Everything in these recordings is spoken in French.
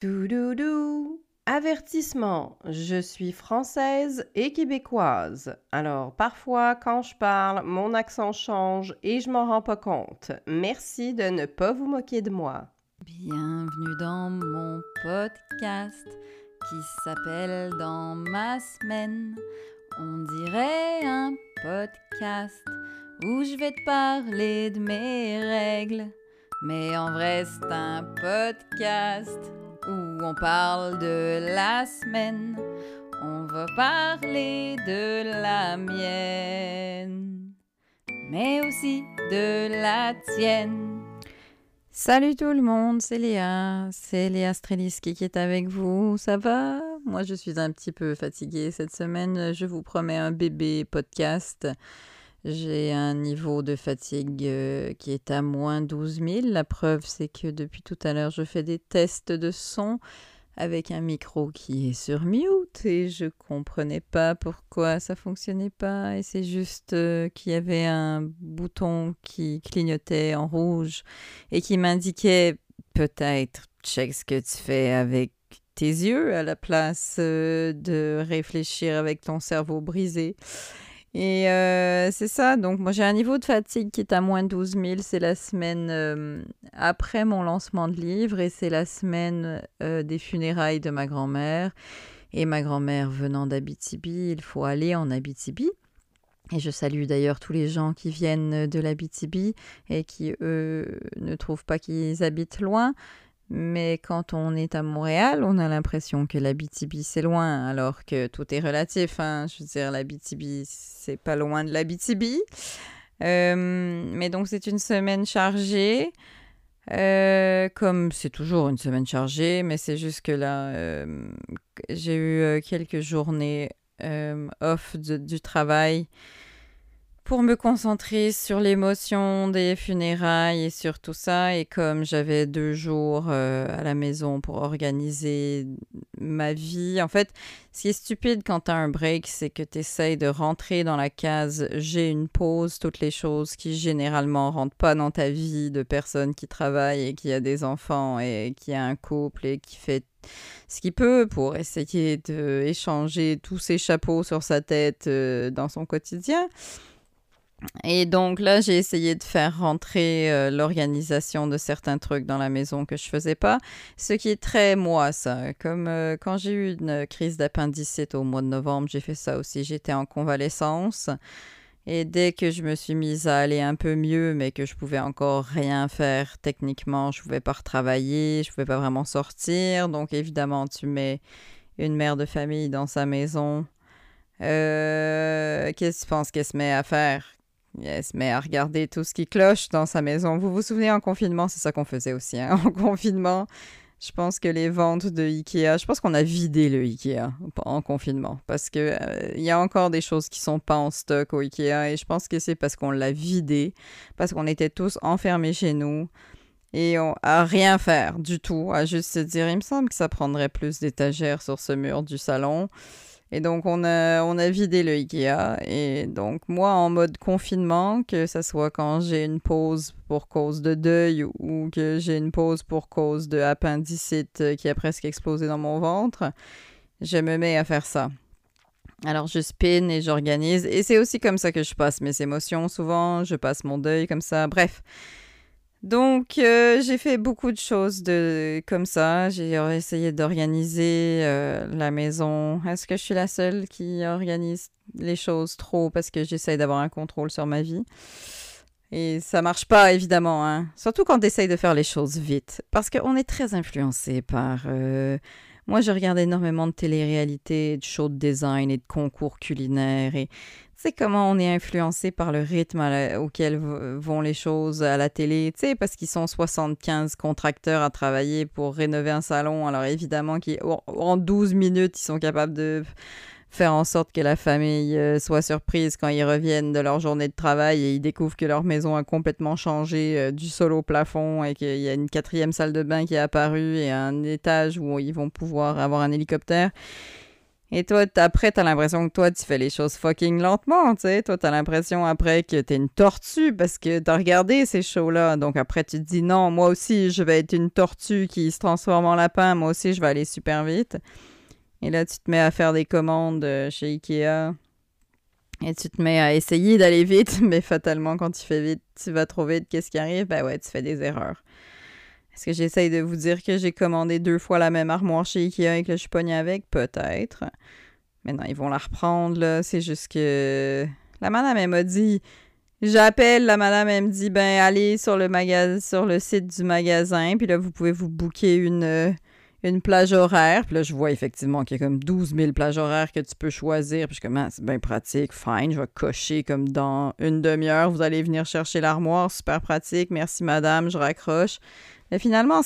Doudoudou. Avertissement, je suis française et québécoise. Alors parfois quand je parle, mon accent change et je m'en rends pas compte. Merci de ne pas vous moquer de moi. Bienvenue dans mon podcast qui s'appelle Dans ma semaine. On dirait un podcast où je vais te parler de mes règles. Mais en vrai, c'est un podcast on parle de la semaine. On va parler de la mienne, mais aussi de la tienne. Salut tout le monde, c'est Léa. C'est Léa Streliski qui est avec vous. Ça va? Moi, je suis un petit peu fatiguée cette semaine. Je vous promets un bébé podcast. J'ai un niveau de fatigue euh, qui est à moins 12 000. La preuve, c'est que depuis tout à l'heure, je fais des tests de son avec un micro qui est sur mute et je comprenais pas pourquoi ça fonctionnait pas et c'est juste euh, qu'il y avait un bouton qui clignotait en rouge et qui m'indiquait peut-être check ce que tu fais avec tes yeux à la place euh, de réfléchir avec ton cerveau brisé. Et euh, c'est ça, donc moi j'ai un niveau de fatigue qui est à moins 12 000, c'est la semaine euh, après mon lancement de livre et c'est la semaine euh, des funérailles de ma grand-mère. Et ma grand-mère venant d'Abitibi, il faut aller en Abitibi. Et je salue d'ailleurs tous les gens qui viennent de l'Abitibi et qui, eux, ne trouvent pas qu'ils habitent loin. Mais quand on est à Montréal, on a l'impression que la BTB c'est loin, alors que tout est relatif. Hein. Je veux dire, la BTB c'est pas loin de la BTB. Euh, mais donc c'est une semaine chargée. Euh, comme c'est toujours une semaine chargée, mais c'est juste que là, euh, j'ai eu quelques journées off du travail pour me concentrer sur l'émotion des funérailles et sur tout ça. Et comme j'avais deux jours euh, à la maison pour organiser ma vie, en fait, ce qui est stupide quand tu as un break, c'est que tu essayes de rentrer dans la case j'ai une pause, toutes les choses qui généralement rentrent pas dans ta vie de personne qui travaille et qui a des enfants et qui a un couple et qui fait ce qu'il peut pour essayer d'échanger tous ses chapeaux sur sa tête euh, dans son quotidien. Et donc là, j'ai essayé de faire rentrer euh, l'organisation de certains trucs dans la maison que je faisais pas, ce qui est très moi ça. Comme euh, quand j'ai eu une crise d'appendicite au mois de novembre, j'ai fait ça aussi. J'étais en convalescence et dès que je me suis mise à aller un peu mieux, mais que je pouvais encore rien faire techniquement, je pouvais pas retravailler, je pouvais pas vraiment sortir. Donc évidemment, tu mets une mère de famille dans sa maison. Euh, qu'est-ce que tu penses qu'elle se met à faire? Yes, mais à regarder tout ce qui cloche dans sa maison. Vous vous souvenez, en confinement, c'est ça qu'on faisait aussi. Hein? En confinement, je pense que les ventes de Ikea, je pense qu'on a vidé le Ikea en confinement parce que euh, y a encore des choses qui sont pas en stock au Ikea et je pense que c'est parce qu'on l'a vidé, parce qu'on était tous enfermés chez nous et on, à rien faire du tout, à juste se dire, il me semble que ça prendrait plus d'étagères sur ce mur du salon. Et donc, on a, on a vidé le Ikea. Et donc, moi, en mode confinement, que ce soit quand j'ai une pause pour cause de deuil ou que j'ai une pause pour cause de appendicite qui a presque explosé dans mon ventre, je me mets à faire ça. Alors, je spin et j'organise. Et c'est aussi comme ça que je passe mes émotions souvent. Je passe mon deuil comme ça. Bref. Donc, euh, j'ai fait beaucoup de choses de, comme ça. J'ai essayé d'organiser euh, la maison. Est-ce que je suis la seule qui organise les choses trop parce que j'essaye d'avoir un contrôle sur ma vie? Et ça marche pas, évidemment. Hein? Surtout quand on essaye de faire les choses vite. Parce qu'on est très influencé par... Euh, moi, je regarde énormément de télé-réalité, de shows de design et de concours culinaires. Et sais comment on est influencé par le rythme auquel vont les choses à la télé, tu sais, parce qu'ils sont 75 contracteurs à travailler pour rénover un salon. Alors évidemment, en 12 minutes, ils sont capables de faire en sorte que la famille euh, soit surprise quand ils reviennent de leur journée de travail et ils découvrent que leur maison a complètement changé euh, du sol au plafond et qu'il y a une quatrième salle de bain qui est apparue et un étage où ils vont pouvoir avoir un hélicoptère. Et toi, après, t'as l'impression que toi, tu fais les choses fucking lentement, tu sais. Toi, t'as l'impression après que t'es une tortue parce que t'as regardé ces shows-là. Donc après, tu te dis non, moi aussi, je vais être une tortue qui se transforme en lapin. Moi aussi, je vais aller super vite. Et là, tu te mets à faire des commandes euh, chez Ikea. Et tu te mets à essayer d'aller vite, mais fatalement, quand tu fais vite, tu vas trop vite. Qu'est-ce qui arrive? Ben ouais, tu fais des erreurs. Est-ce que j'essaye de vous dire que j'ai commandé deux fois la même armoire chez Ikea et que je suis pognée avec? Peut-être. Mais non, ils vont la reprendre, là. C'est juste que... La madame, elle m'a dit... J'appelle, la madame, elle me dit, ben, allez sur le, magasin, sur le site du magasin, puis là, vous pouvez vous booker une, euh, une plage horaire. Puis là, je vois effectivement qu'il y a comme 12 000 plages horaires que tu peux choisir. Puis je suis comme, ah, c'est bien pratique, fine, je vais cocher comme dans une demi-heure, vous allez venir chercher l'armoire, super pratique, merci madame, je raccroche. Mais finalement,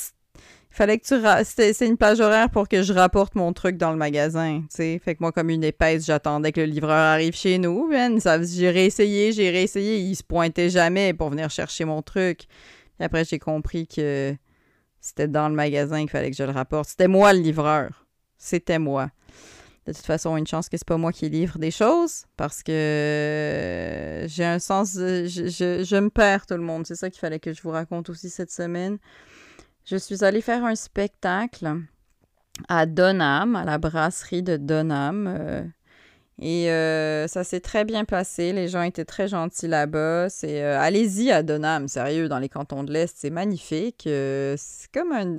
il fallait que tu. C'est une plage horaire pour que je rapporte mon truc dans le magasin. sais. Fait que moi, comme une épaisse, j'attendais que le livreur arrive chez nous. J'ai réessayé, j'ai réessayé. Il se pointait jamais pour venir chercher mon truc. Et après, j'ai compris que c'était dans le magasin qu'il fallait que je le rapporte. C'était moi le livreur. C'était moi. De toute façon, une chance que c'est pas moi qui livre des choses parce que j'ai un sens. je, je, me perds tout le monde. C'est ça qu'il fallait que je vous raconte aussi cette semaine. Je suis allée faire un spectacle à Donham, à la brasserie de Donham. Euh, et euh, ça s'est très bien passé. Les gens étaient très gentils là-bas. C'est euh, allez-y à Donham, sérieux, dans les cantons de l'Est, c'est magnifique. c'est comme un.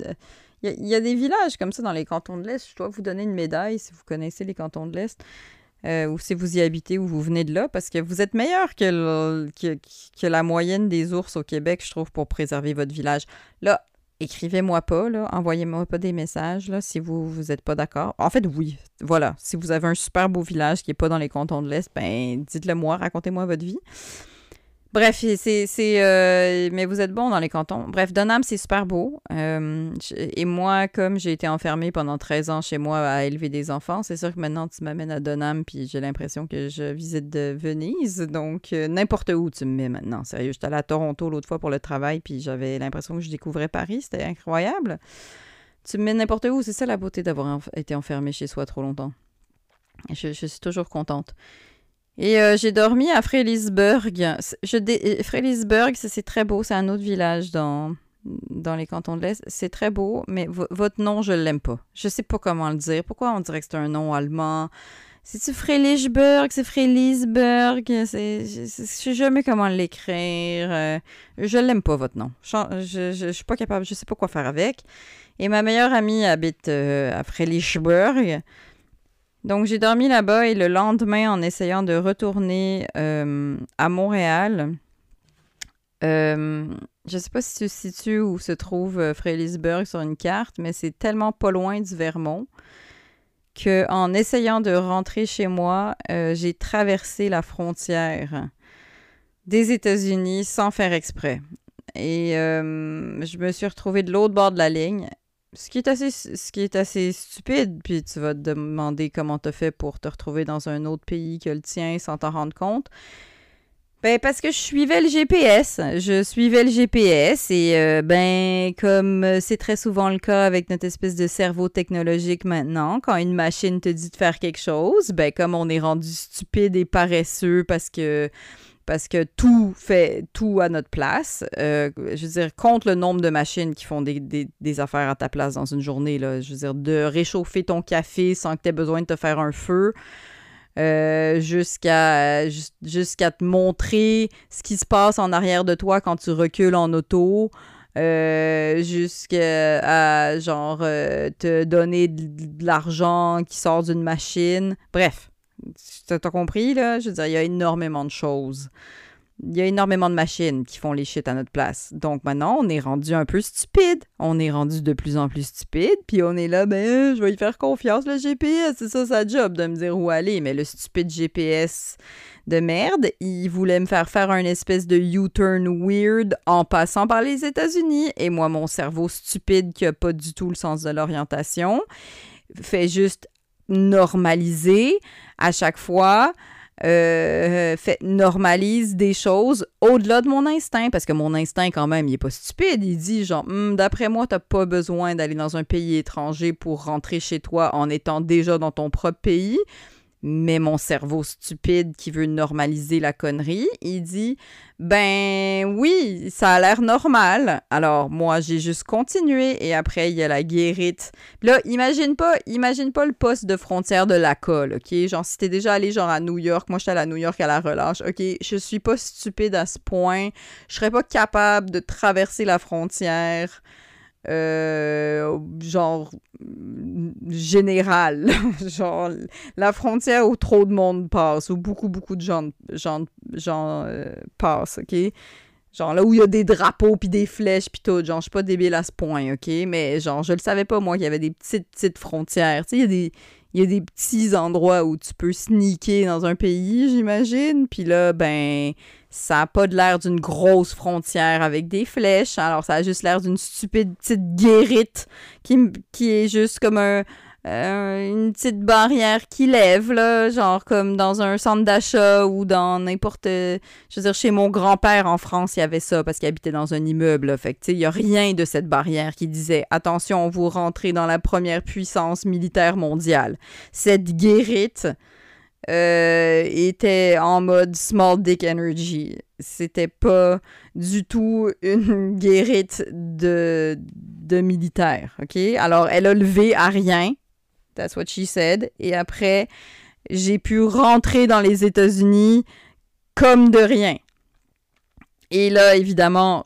Il y, a des villages comme ça dans les cantons de l'Est. Je dois vous donner une médaille si vous connaissez les cantons de l'Est. ou si vous y habitez ou vous venez de là, parce que vous êtes meilleur que, que, que, la moyenne des ours au Québec, je trouve, pour préserver votre village. Là, écrivez-moi pas, envoyez-moi pas des messages si vous vous êtes pas d'accord. En fait, oui, voilà. Si vous avez un super beau village qui est pas dans les cantons de l'Est, ben dites-le moi, racontez-moi votre vie. Bref, c'est. Euh, mais vous êtes bon dans les cantons. Bref, Donham, c'est super beau. Euh, et moi, comme j'ai été enfermée pendant 13 ans chez moi à élever des enfants, c'est sûr que maintenant tu m'amènes à Donham, puis j'ai l'impression que je visite Venise. Donc, euh, n'importe où tu me mets maintenant. Sérieux, j'étais allée à Toronto l'autre fois pour le travail, puis j'avais l'impression que je découvrais Paris. C'était incroyable. Tu me mets n'importe où. C'est ça la beauté d'avoir été enfermée chez soi trop longtemps. Je suis toujours contente. Et euh, j'ai dormi à Frélisburg. Je euh, c'est très beau. C'est un autre village dans, dans les cantons de l'Est. C'est très beau, mais votre nom, je l'aime pas. Je sais pas comment le dire. Pourquoi on dirait que c'est un nom allemand? C'est-tu? C'est Frélisburg? Je sais jamais comment l'écrire. Euh, je l'aime pas, votre nom. Je, je, je, suis pas capable. Je sais pas quoi faire avec. Et ma meilleure amie habite à Frélisburg. Donc, j'ai dormi là-bas et le lendemain, en essayant de retourner euh, à Montréal, euh, je ne sais pas si tu situes où se trouve euh, Frélisburg sur une carte, mais c'est tellement pas loin du Vermont qu'en essayant de rentrer chez moi, j'ai traversé la frontière des États-Unis sans faire exprès. Et je me suis retrouvée de l'autre bord de la ligne ce qui est assez, ce qui assez stupide, puis tu vas te demander comment tu fait pour te retrouver dans un autre pays que le tien sans t'en rendre compte. Ben, parce que je suivais le GPS. Je suivais le GPS et, euh, ben, comme c'est très souvent le cas avec notre espèce de cerveau technologique maintenant, quand une machine te dit de faire quelque chose, ben, comme on est rendu stupide et paresseux parce que parce que tout fait tout à notre place. Euh, je veux dire, compte le nombre de machines qui font des, affaires à ta place dans une journée. Je veux dire, de réchauffer ton café sans que tu aies besoin de te faire un feu. Euh, jusqu'à jusqu'à te montrer ce qui se passe en arrière de toi quand tu recules en auto, euh, jusqu'à genre te donner de l'argent qui sort d'une machine. Bref, T'as compris, là? Je veux dire, il y a énormément de choses. Il y a énormément de machines qui font les shit à notre place. Donc maintenant, on est rendu un peu stupide. On est rendu de plus en plus stupide. Puis on est là, ben, je vais y faire confiance, le GPS. C'est ça sa job de me dire où aller. Mais le stupide GPS de merde, il voulait me faire faire un espèce de U-turn weird en passant par les États-Unis. Et moi, mon cerveau stupide qui a pas du tout le sens de l'orientation, fait juste normaliser à chaque fois euh, fait, normalise des choses au-delà de mon instinct, parce que mon instinct, quand même, il est pas stupide. Il dit, genre, Hum, d'après moi, t'as pas besoin d'aller dans un pays étranger pour rentrer chez toi en étant déjà dans ton propre pays. Mais mon cerveau stupide qui veut normaliser la connerie, il dit Ben oui, ça a l'air normal. Alors moi, j'ai juste continué et après, il y a la guérite. Là, imagine pas, imagine pas le poste de frontière de la colle, OK? Genre, si t'es déjà allé genre à New York, moi, j'étais à New York à la relâche, OK? Je suis pas stupide à ce point. Je serais pas capable de traverser la frontière euh, genre général, genre la frontière où trop de monde passe, où beaucoup, beaucoup de gens, gens, gens euh, passent, OK? Genre là où il y a des drapeaux puis des flèches puis tout, genre je suis pas débile à ce point, OK? Mais genre je le savais pas moi qu'il y avait des petites petites frontières, tu sais, il y a des il y a des petits endroits où tu peux sneaker dans un pays, j'imagine, puis là ben ça a pas de l'air d'une grosse frontière avec des flèches, alors ça a juste l'air d'une stupide petite guérite qui, est juste comme un, euh, une petite barrière qui lève, là, genre comme dans un centre d'achat ou dans n'importe... Je veux dire, chez mon grand-père en France, il y avait ça parce qu'il habitait dans un immeuble. Fait il n'y a rien de cette barrière qui disait « Attention, vous rentrez dans la première puissance militaire mondiale. » Cette guérite euh, était en mode small dick energy. C'était pas du tout une guérite de, de militaire, OK? Alors, elle a levé à rien. That's what she said. Et après, j'ai pu rentrer dans les États-Unis comme de rien. Et là, évidemment,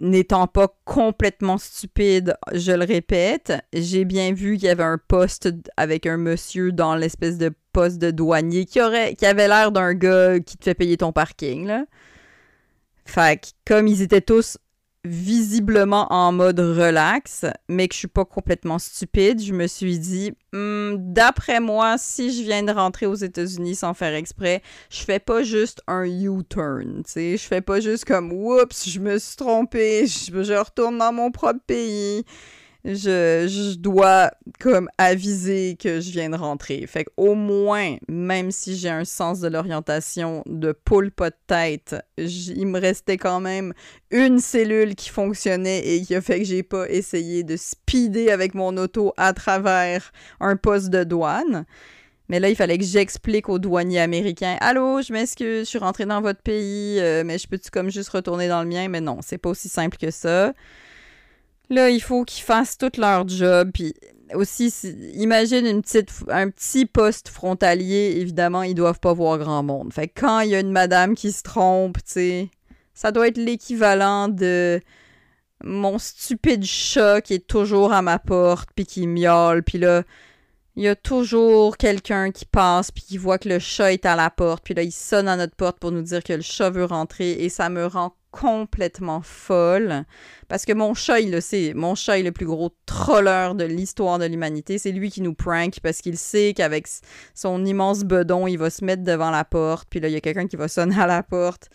n'étant pas complètement stupide, je le répète, j'ai bien vu qu'il y avait un poste avec un monsieur dans l'espèce de poste de douanier qui aurait qui avait l'air d'un gars qui te fait payer ton parking là. Fait comme ils étaient tous visiblement en mode relax, mais que je suis pas complètement stupide, je me suis dit, hmm, d'après moi, si je viens de rentrer aux États-Unis sans faire exprès, je fais pas juste un U-turn, tu sais, je fais pas juste comme, oups, je me suis trompé, je retourne dans mon propre pays je, dois comme aviser que je viens de rentrer. Fait qu'au moins, même si j'ai un sens de l'orientation de poule pas de tête, il me restait quand même une cellule qui fonctionnait et qui a fait que j'ai pas essayé de speeder avec mon auto à travers un poste de douane. Mais là, il fallait que j'explique aux douaniers américains Allô, je m'excuse, je suis rentré dans votre pays, euh, mais je peux-tu comme juste retourner dans le mien? Mais non, c'est pas aussi simple que ça. Là, il faut qu'ils fassent tout leur job. Puis aussi, imagine un petit poste frontalier, évidemment, ils doivent pas voir grand monde. Fait que quand il y a une madame qui se trompe, tu sais, ça doit être l'équivalent de mon stupide chat qui est toujours à ma porte, puis qui miaule, puis là, il y a toujours quelqu'un qui passe, puis qui voit que le chat est à la porte, puis là, il sonne à notre porte pour nous dire que le chat veut rentrer, et ça me rend complètement folle. Parce que mon chat, il le sait. Mon chat est le plus gros troller de l'histoire de l'humanité. C'est lui qui nous prank parce qu'il sait qu'avec son immense bedon, il va se mettre devant la porte. Puis là, il y a quelqu'un qui va sonner à la porte.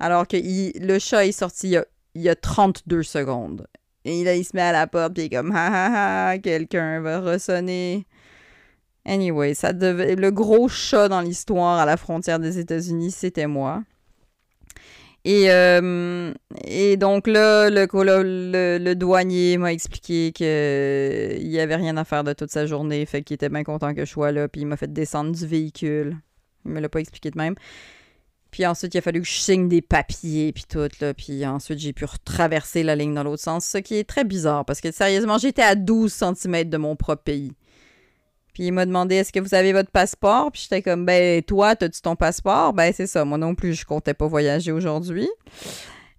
Alors que le chat est sorti il y, a, 32 secondes. Et là, il se met à la porte, puis il est comme, ha ha ha, quelqu'un va ressonner. Anyway, ça devait... le gros chat dans l'histoire à la frontière des États-Unis, c'était moi. Et, euh, et donc là, le, le, le douanier m'a expliqué qu'il euh, n'y avait rien à faire de toute sa journée, fait qu'il était bien content que je sois là, puis il m'a fait descendre du véhicule. Il me l'a pas expliqué de même. Puis ensuite, il a fallu que je signe des papiers, puis tout, là. Puis ensuite, j'ai pu traverser la ligne dans l'autre sens, ce qui est très bizarre, parce que sérieusement, j'étais à 12 cm de mon propre pays. Puis il m'a demandé est-ce que vous avez votre passeport? Puis j'étais comme ben toi, as-tu ton passeport? Ben c'est ça, moi non plus, je comptais pas voyager aujourd'hui.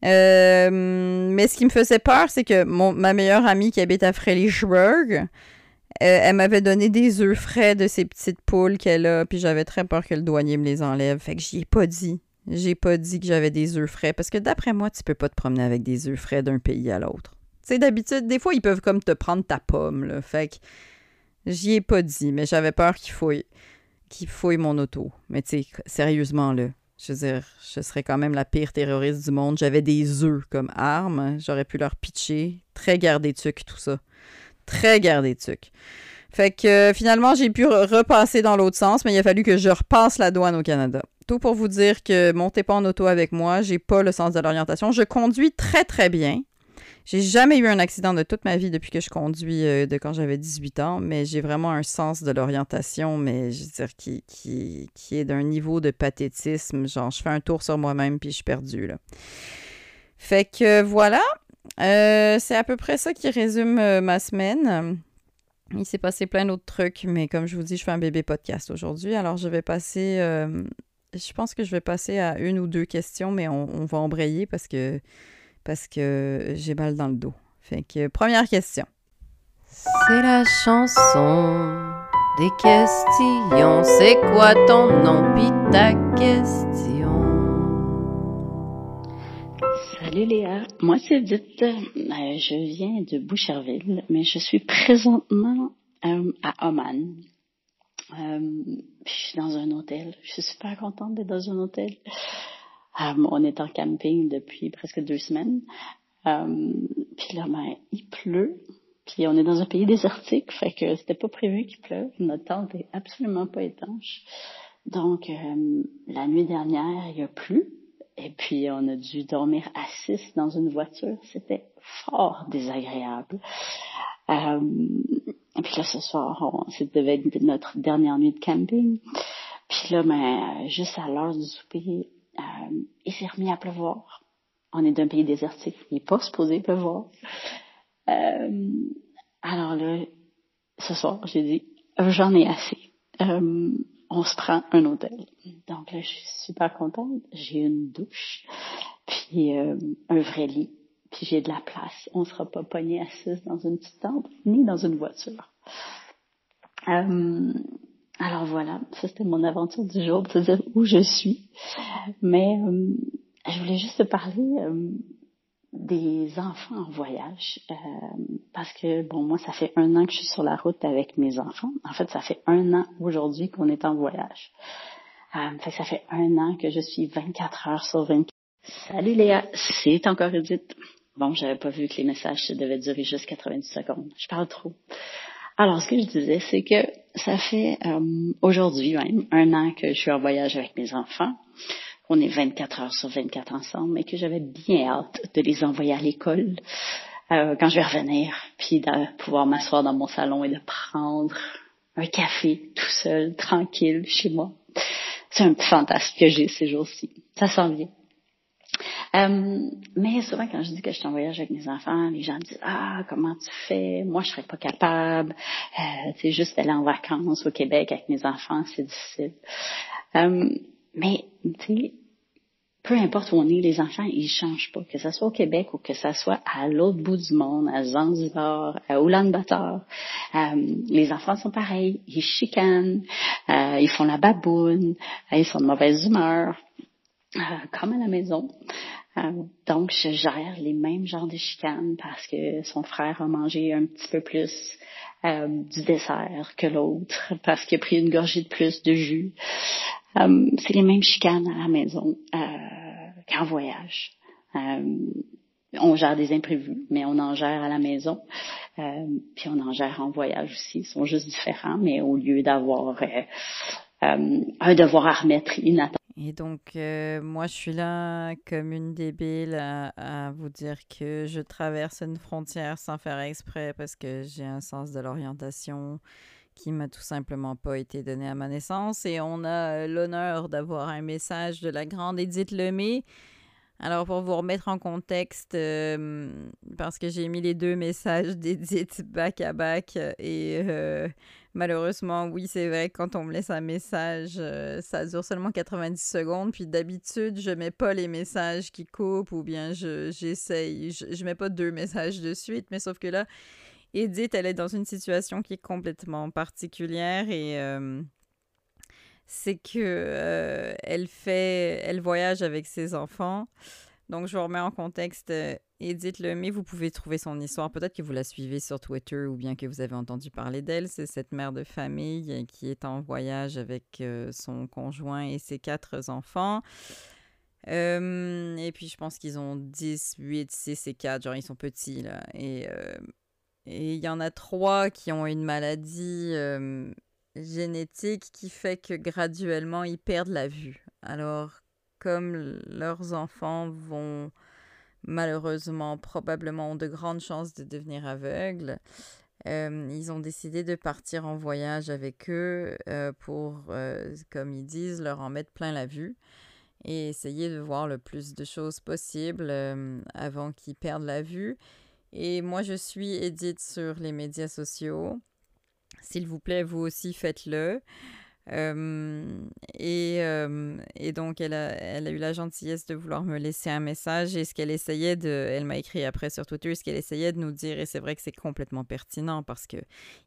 Euh, mais ce qui me faisait peur, c'est que mon, ma meilleure amie qui habite à Fredericksburg, euh, elle m'avait donné des œufs frais de ces petites poules qu'elle a, puis j'avais très peur que le douanier me les enlève. Fait que j'y ai pas dit. J'ai pas dit que j'avais des œufs frais, parce que d'après moi, tu peux pas te promener avec des œufs frais d'un pays à l'autre. Tu sais, d'habitude, des fois, ils peuvent comme te prendre ta pomme, là. Fait que J'y ai pas dit, mais j'avais peur qu'il fouille, mon auto. Mais tu sais, sérieusement, là, je veux dire, je serais quand même la pire terroriste du monde. J'avais des œufs comme arme. J'aurais pu leur pitcher. Très gardé tuc, tout ça. Très gardé tuc. Fait que finalement, j'ai pu repasser dans l'autre sens, mais il a fallu que je repasse la douane au Canada. Tout pour vous dire que montez pas en auto avec moi, j'ai pas le sens de l'orientation. Je conduis très très bien. J'ai jamais eu un accident de toute ma vie depuis que je conduis euh, de quand j'avais 18 ans, mais j'ai vraiment un sens de l'orientation, mais je veux dire, qui, qui, qui est d'un niveau de pathétisme. Genre, je fais un tour sur moi-même puis je suis perdue, là. Fait que voilà. Euh, c'est à peu près ça qui résume euh, ma semaine. Il s'est passé plein d'autres trucs, mais comme je vous dis, je fais un bébé podcast aujourd'hui. Alors, je vais passer. je pense que je vais passer à une ou deux questions, mais on, on va embrayer parce que parce que j'ai mal dans le dos. Fait que première question. C'est la chanson des questions. C'est quoi ton nom? Pis ta question? Salut Léa, moi c'est Edith. Euh, je viens de Boucherville, mais je suis présentement euh, à Oman. Euh, je suis dans un hôtel. Je suis super contente d'être dans un hôtel. Euh, on est en camping depuis presque deux semaines. Euh, puis là, ben, il pleut. Puis on est dans un pays désertique, fait que c'était pas prévu qu'il pleuve. Notre tente est absolument pas étanche. Donc, euh, la nuit dernière, il a plu. Et puis, on a dû dormir à six dans une voiture. C'était fort désagréable. Euh, et puis là, ce soir, c'était devait être notre dernière nuit de camping. Puis là, ben, juste à l'heure du souper, il s'est remis à pleuvoir. On est d'un pays désertique, il n'est pas supposé pleuvoir. Euh, alors là, ce soir, j'ai dit, j'en ai assez. Euh, on se prend un hôtel. Donc là, je suis super contente. J'ai une douche, puis euh, un vrai lit, puis j'ai de la place. On sera pas pogné assis dans une petite tente, ni dans une voiture. Euh, alors voilà, ça c'était mon aventure du jour, de dire où je suis. Mais euh, je voulais juste te parler euh, des enfants en voyage. Euh, parce que, bon, moi, ça fait un an que je suis sur la route avec mes enfants. En fait, ça fait un an aujourd'hui qu'on est en voyage. fait ça fait un an que je suis 24 heures sur 24. Salut Léa, c'est encore Edith. Bon, j'avais pas vu que les messages devaient durer juste 90 secondes. Je parle trop. Alors, ce que je disais, c'est que ça fait euh, aujourd'hui même un an que je suis en voyage avec mes enfants. On est 24 heures sur 24 ensemble et que j'avais bien hâte de les envoyer à l'école euh, quand je vais revenir, puis de pouvoir m'asseoir dans mon salon et de prendre un café tout seul, tranquille, chez moi. C'est un petit fantasme que j'ai ces jours-ci. Ça s'en vient. Euh, mais souvent, quand je dis que je suis en voyage avec mes enfants, les gens disent Ah, comment tu fais? Moi, je serais pas capable. Euh, c'est juste aller en vacances au Québec avec mes enfants, c'est difficile. Euh, mais, tu sais, peu importe où on est, les enfants, ils changent pas. Que ce soit au Québec ou que ce soit à l'autre bout du monde, à Zanzibar, à Ulaanbaatar, euh, les enfants sont pareils. Ils chicanent, euh, ils font la baboune, ils sont de mauvaise humeur, euh, comme à la maison. Euh, donc, je gère les mêmes genres de chicanes parce que son frère a mangé un petit peu plus euh, du dessert que l'autre, parce qu'il a pris une gorgée de plus de jus. Euh, c'est les mêmes chicanes à la maison qu'en voyage. on gère des imprévus, mais on en gère à la maison, puis on en gère en voyage aussi. Ils sont juste différents, mais au lieu d'avoir un devoir à remettre inattendu et donc, euh, moi, je suis là comme une débile à, vous dire que je traverse une frontière sans faire exprès parce que j'ai un sens de l'orientation qui m'a tout simplement pas été donné à ma naissance. Et on a euh, l'honneur d'avoir un message de la grande Edith Lemay. Alors, pour vous remettre en contexte, euh, parce que j'ai mis les deux messages d'Edith back à back et Malheureusement, oui, c'est vrai, quand on me laisse un message, euh, ça dure seulement 90 secondes. Puis d'habitude, je mets pas les messages qui coupent ou bien j'essaye. Je, je, mets pas deux messages de suite, mais sauf que là, Edith, elle est dans une situation qui est complètement particulière et. Euh, c'est que euh, elle fait, elle voyage avec ses enfants. Donc, je vous remets en contexte. Edith Lemay, vous pouvez trouver son histoire. Peut-être que vous la suivez sur Twitter ou bien que vous avez entendu parler d'elle. C'est cette mère de famille qui est en voyage avec euh, son conjoint et ses quatre enfants. Euh, et puis, je pense qu'ils ont 10, 8, 6 et 4. Genre, ils sont petits, là. Et, euh, et il y en a trois qui ont une maladie génétique qui fait que graduellement ils perdent la vue. Alors, comme leurs enfants vont malheureusement probablement ont de grandes chances de devenir aveugles, euh, ils ont décidé de partir en voyage avec eux euh, pour, euh, comme ils disent, leur en mettre plein la vue et essayer de voir le plus de choses possible avant qu'ils perdent la vue. Et moi, je suis Edith sur les médias sociaux. S'il vous plaît, vous aussi faites-le. Et, donc, elle a, eu la gentillesse de vouloir me laisser un message. Et ce qu'elle essayait de. Elle m'a écrit après sur Twitter ce qu'elle essayait de nous dire. Et c'est vrai que c'est complètement pertinent parce que,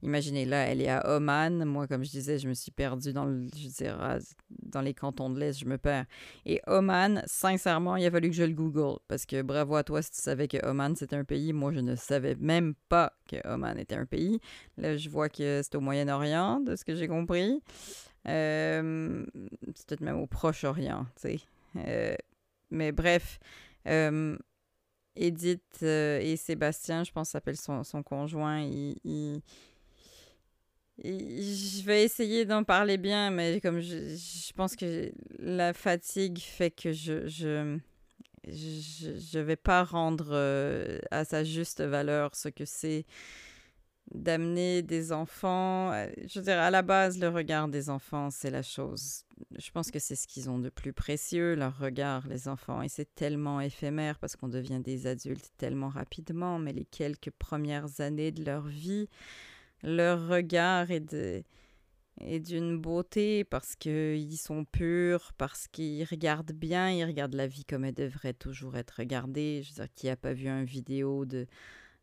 imaginez, là, elle est à Oman. Moi, comme je disais, je me suis perdue dans, dirais, dans les cantons de l'Est, je me perds. Et Oman, sincèrement, il a fallu que je le Google. Parce que bravo à toi si tu savais que Oman, c'était un pays. Moi, je ne savais même pas que Oman était un pays. Là, je vois que c'est au Moyen-Orient, de ce que j'ai compris. Euh, c'est peut-être même au Proche-Orient, tu sais. Euh, mais bref, euh, Edith et Sébastien, je pense s'appelle son, son conjoint, il, je vais essayer d'en parler bien, mais comme je, je, pense que la fatigue fait que je je, je, je vais pas rendre à sa juste valeur ce que c'est d'amener des enfants. Euh, je veux dire, à la base, le regard des enfants, c'est la chose. Je pense que c'est ce qu'ils ont de plus précieux, leur regard, les enfants. Et c'est tellement éphémère parce qu'on devient des adultes tellement rapidement, mais les quelques premières années de leur vie, leur regard est de d'une beauté parce qu'ils sont purs, parce qu'ils regardent bien, ils regardent la vie comme elle devrait toujours être regardée. Je veux dire, qui n'a pas vu une vidéo de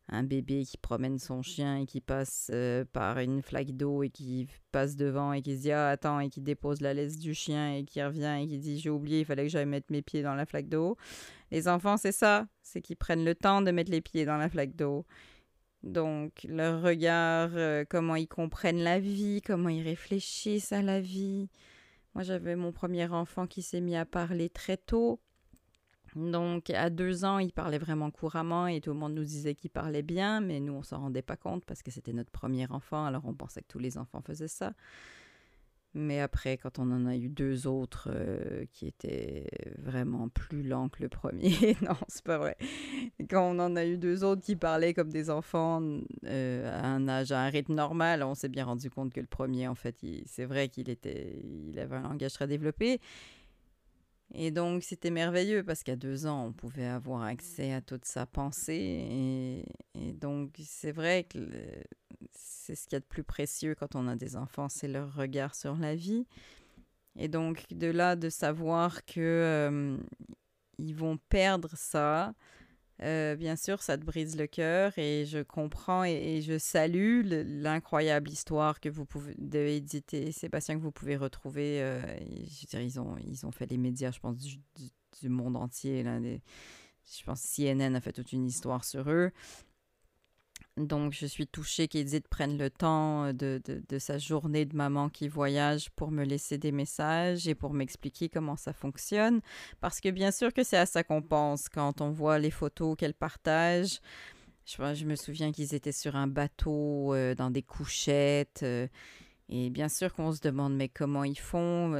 un bébé qui promène son chien et qui passe euh, par une flaque d'eau et qui passe devant et qui se dit ah attends et qui dépose la laisse du chien et qui revient et qui dit j'ai oublié il fallait que j'aille mettre mes pieds dans la flaque d'eau. Les enfants c'est ça c'est qu'ils prennent le temps de mettre les pieds dans la flaque d'eau. Donc leur regard euh, comment ils comprennent la vie comment ils réfléchissent à la vie. Moi j'avais mon premier enfant qui s'est mis à parler très tôt donc, à deux ans, il parlait vraiment couramment et tout le monde nous disait qu'il parlait bien, mais nous, on s'en rendait pas compte parce que c'était notre premier enfant, alors on pensait que tous les enfants faisaient ça. Mais après, quand on en a eu deux autres euh, qui étaient vraiment plus lents que le premier, non, c'est pas vrai. Quand on en a eu deux autres qui parlaient comme des enfants euh, à un âge, à un rythme normal, on s'est bien rendu compte que le premier, en fait, c'est vrai qu'il était, il avait un langage très développé. Et donc, c'était merveilleux parce qu'à deux ans, on pouvait avoir accès à toute sa pensée. Et, donc, c'est vrai que c'est ce qu'il y a de plus précieux quand on a des enfants, c'est leur regard sur la vie. Et donc, de là, de savoir que ils vont perdre ça, euh, bien sûr, ça te brise le cœur et je comprends et, je salue l'incroyable histoire que vous pouvez de Edith et Sébastien que vous pouvez retrouver. Euh, ils ont ils ont fait les médias, je pense du, monde entier. Là, je pense CNN a fait toute une histoire sur eux. Donc, je suis touchée qu'Edith prenne le temps euh, de, de, sa journée de maman qui voyage pour me laisser des messages et pour m'expliquer comment ça fonctionne. Parce que bien sûr que c'est à ça qu'on pense quand on voit les photos qu'elle partage. Je, je me souviens qu'ils étaient sur un bateau euh, dans des couchettes. Euh, et bien sûr qu'on se demande, mais comment ils font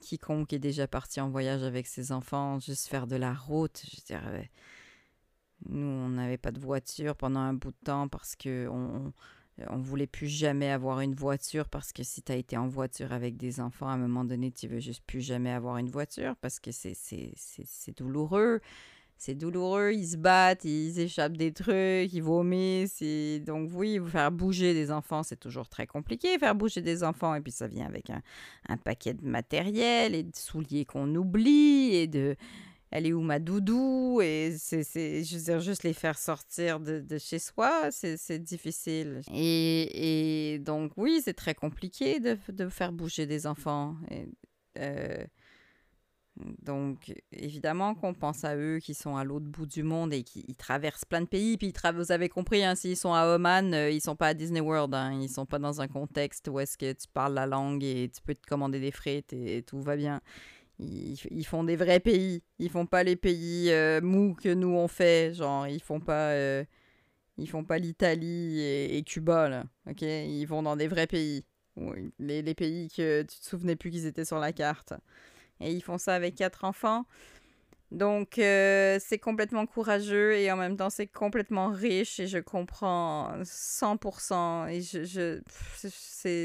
Quiconque est déjà parti en voyage avec ses enfants, juste faire de la route, je dirais nous, on n'avait pas de voiture pendant un bout de temps parce que on, on voulait plus jamais avoir une voiture parce que si tu as été en voiture avec des enfants, à un moment donné, tu veux juste plus jamais avoir une voiture parce que c'est, c'est, douloureux. C'est douloureux, ils se battent, ils échappent des trucs, ils vomissent. Donc oui, faire bouger des enfants, c'est toujours très compliqué, faire bouger des enfants. Et puis ça vient avec un, un paquet de matériel et de souliers qu'on oublie et de elle est où ma doudou? Et c'est, je veux dire, juste les faire sortir de, chez soi, c'est, difficile. Et, donc, oui, c'est très compliqué de, de, faire bouger des enfants. Euh, donc, évidemment qu'on pense à eux qui sont à l'autre bout du monde et qui traversent plein de pays. Puis, vous avez compris, hein, s'ils sont à Oman, euh, ils sont pas à Disney World. Hein, ils sont pas dans un contexte où est-ce que tu parles la langue et tu peux te commander des frites et tout va bien. Ils, font des vrais pays. Ils font pas les pays euh, mous que nous on fait. Genre, ils font pas. Euh, Ils font pas l'Italie et, Cuba, là. OK? Ils vont dans des vrais pays. Les, les pays que tu te souvenais plus qu'ils étaient sur la carte. Et ils font ça avec quatre enfants. Donc, euh, c'est complètement courageux et en même temps, c'est complètement riche et je comprends 100%. Et je, je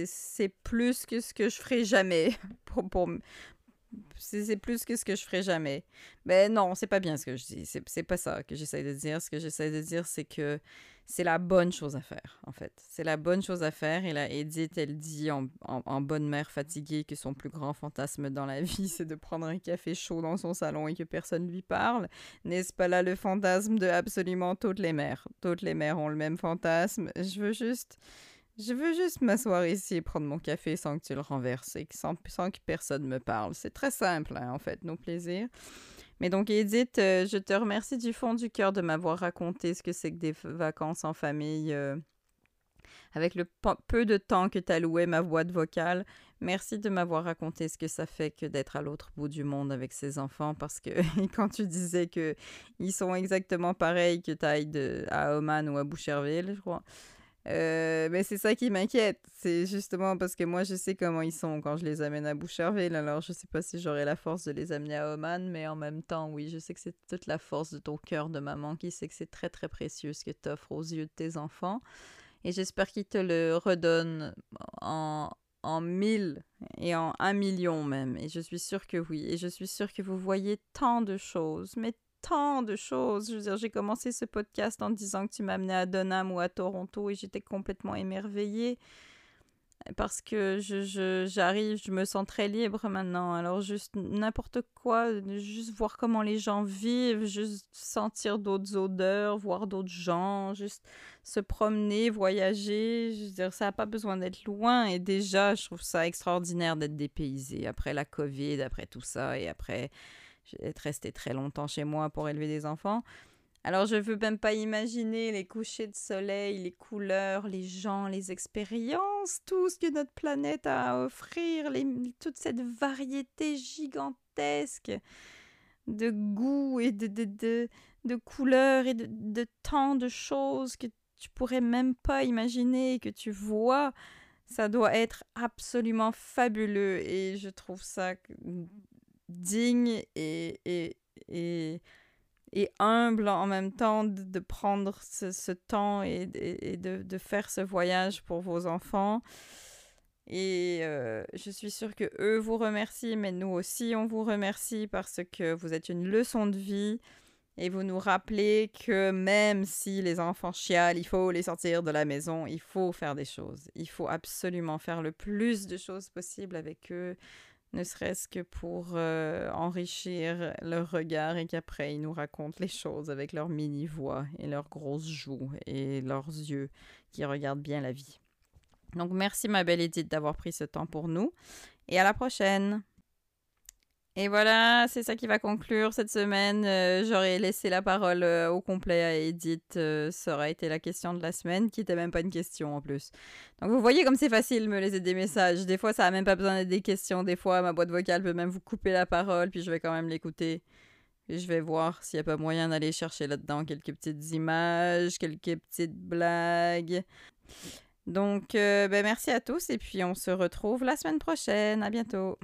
c'est plus que ce que je ferai jamais pour, c'est plus que ce que je ferai jamais. Mais non, c'est pas bien ce que je dis. C'est pas ça que j'essaie de dire. Ce que j'essaie de dire, c'est que c'est la bonne chose à faire, en fait. C'est la bonne chose à faire. Et la Edith, elle dit en, en, bonne mère fatiguée que son plus grand fantasme dans la vie, c'est de prendre un café chaud dans son salon et que personne lui parle. N'est-ce pas là le fantasme de absolument toutes les mères? Toutes les mères ont le même fantasme. Je veux juste je veux juste m'asseoir ici et prendre mon café sans que tu le renverses et sans, que personne me parle. C'est très simple, hein, en fait, nos plaisirs. Mais donc, Edith, euh, je te remercie du fond du cœur de m'avoir raconté ce que c'est que des vacances en famille. Euh, avec le peu de temps que tu as loué ma boîte vocale, merci de m'avoir raconté ce que ça fait que d'être à l'autre bout du monde avec ses enfants parce que quand tu disais que ils sont exactement pareils que tu à Oman ou à Boucherville, je crois, euh, mais c'est ça qui m'inquiète. C'est justement parce que moi, je sais comment ils sont quand je les amène à Boucherville. Alors, je sais pas si j'aurai la force de les amener à Oman, mais en même temps, oui, je sais que c'est toute la force de ton cœur de maman qui sait que c'est très, très précieux ce que tu offres aux yeux de tes enfants. Et j'espère qu'ils te le redonnent en, en mille et en un million même. Et je suis sûre que oui. Et je suis sûre que vous voyez tant de choses, mais tant de choses. Je veux dire, j'ai commencé ce podcast en disant que tu m'amenais à Dunham ou à Toronto et j'étais complètement émerveillée parce que j'arrive, je me sens très libre maintenant. Alors juste n'importe quoi, juste voir comment les gens vivent, juste sentir d'autres odeurs, voir d'autres gens, juste se promener, voyager. Je veux dire, ça n'a pas besoin d'être loin. Et déjà, je trouve ça extraordinaire d'être dépaysé après la Covid, après tout ça et après être resté très longtemps chez moi pour élever des enfants. Alors je veux même pas imaginer les couchers de soleil, les couleurs, les gens, les expériences, tout ce que notre planète a à offrir, toute cette variété gigantesque de goûts et de, de, de, de couleurs et de, de tant de choses que tu pourrais même pas imaginer, que tu vois. Ça doit être absolument fabuleux et je trouve ça digne et, et, et, et, humble en même temps de, prendre ce, temps et, et de, de, faire ce voyage pour vos enfants. Et euh, je suis sûre que eux vous remercient, mais nous aussi on vous remercie parce que vous êtes une leçon de vie et vous nous rappelez que même si les enfants chialent, il faut les sortir de la maison, il faut faire des choses. Il faut absolument faire le plus de choses possible avec eux ne serait-ce que pour euh, enrichir leur regard et qu'après ils nous racontent les choses avec leur mini-voix et leurs grosses joues et leurs yeux qui regardent bien la vie. Donc merci ma belle Edith d'avoir pris ce temps pour nous et à la prochaine. Et voilà, c'est ça qui va conclure cette semaine. Euh, j'aurais laissé la parole euh, au complet à Edith. Euh, ça aurait été la question de la semaine, qui n'était même pas une question en plus. Donc vous voyez comme c'est facile de me laisser des messages. Des fois, ça n'a même pas besoin d'être des questions. Des fois, ma boîte vocale peut même vous couper la parole, puis je vais quand même l'écouter. Et je vais voir s'il n'y a pas moyen d'aller chercher là-dedans quelques petites images, quelques petites blagues. Donc, ben merci à tous et puis on se retrouve la semaine prochaine. À bientôt.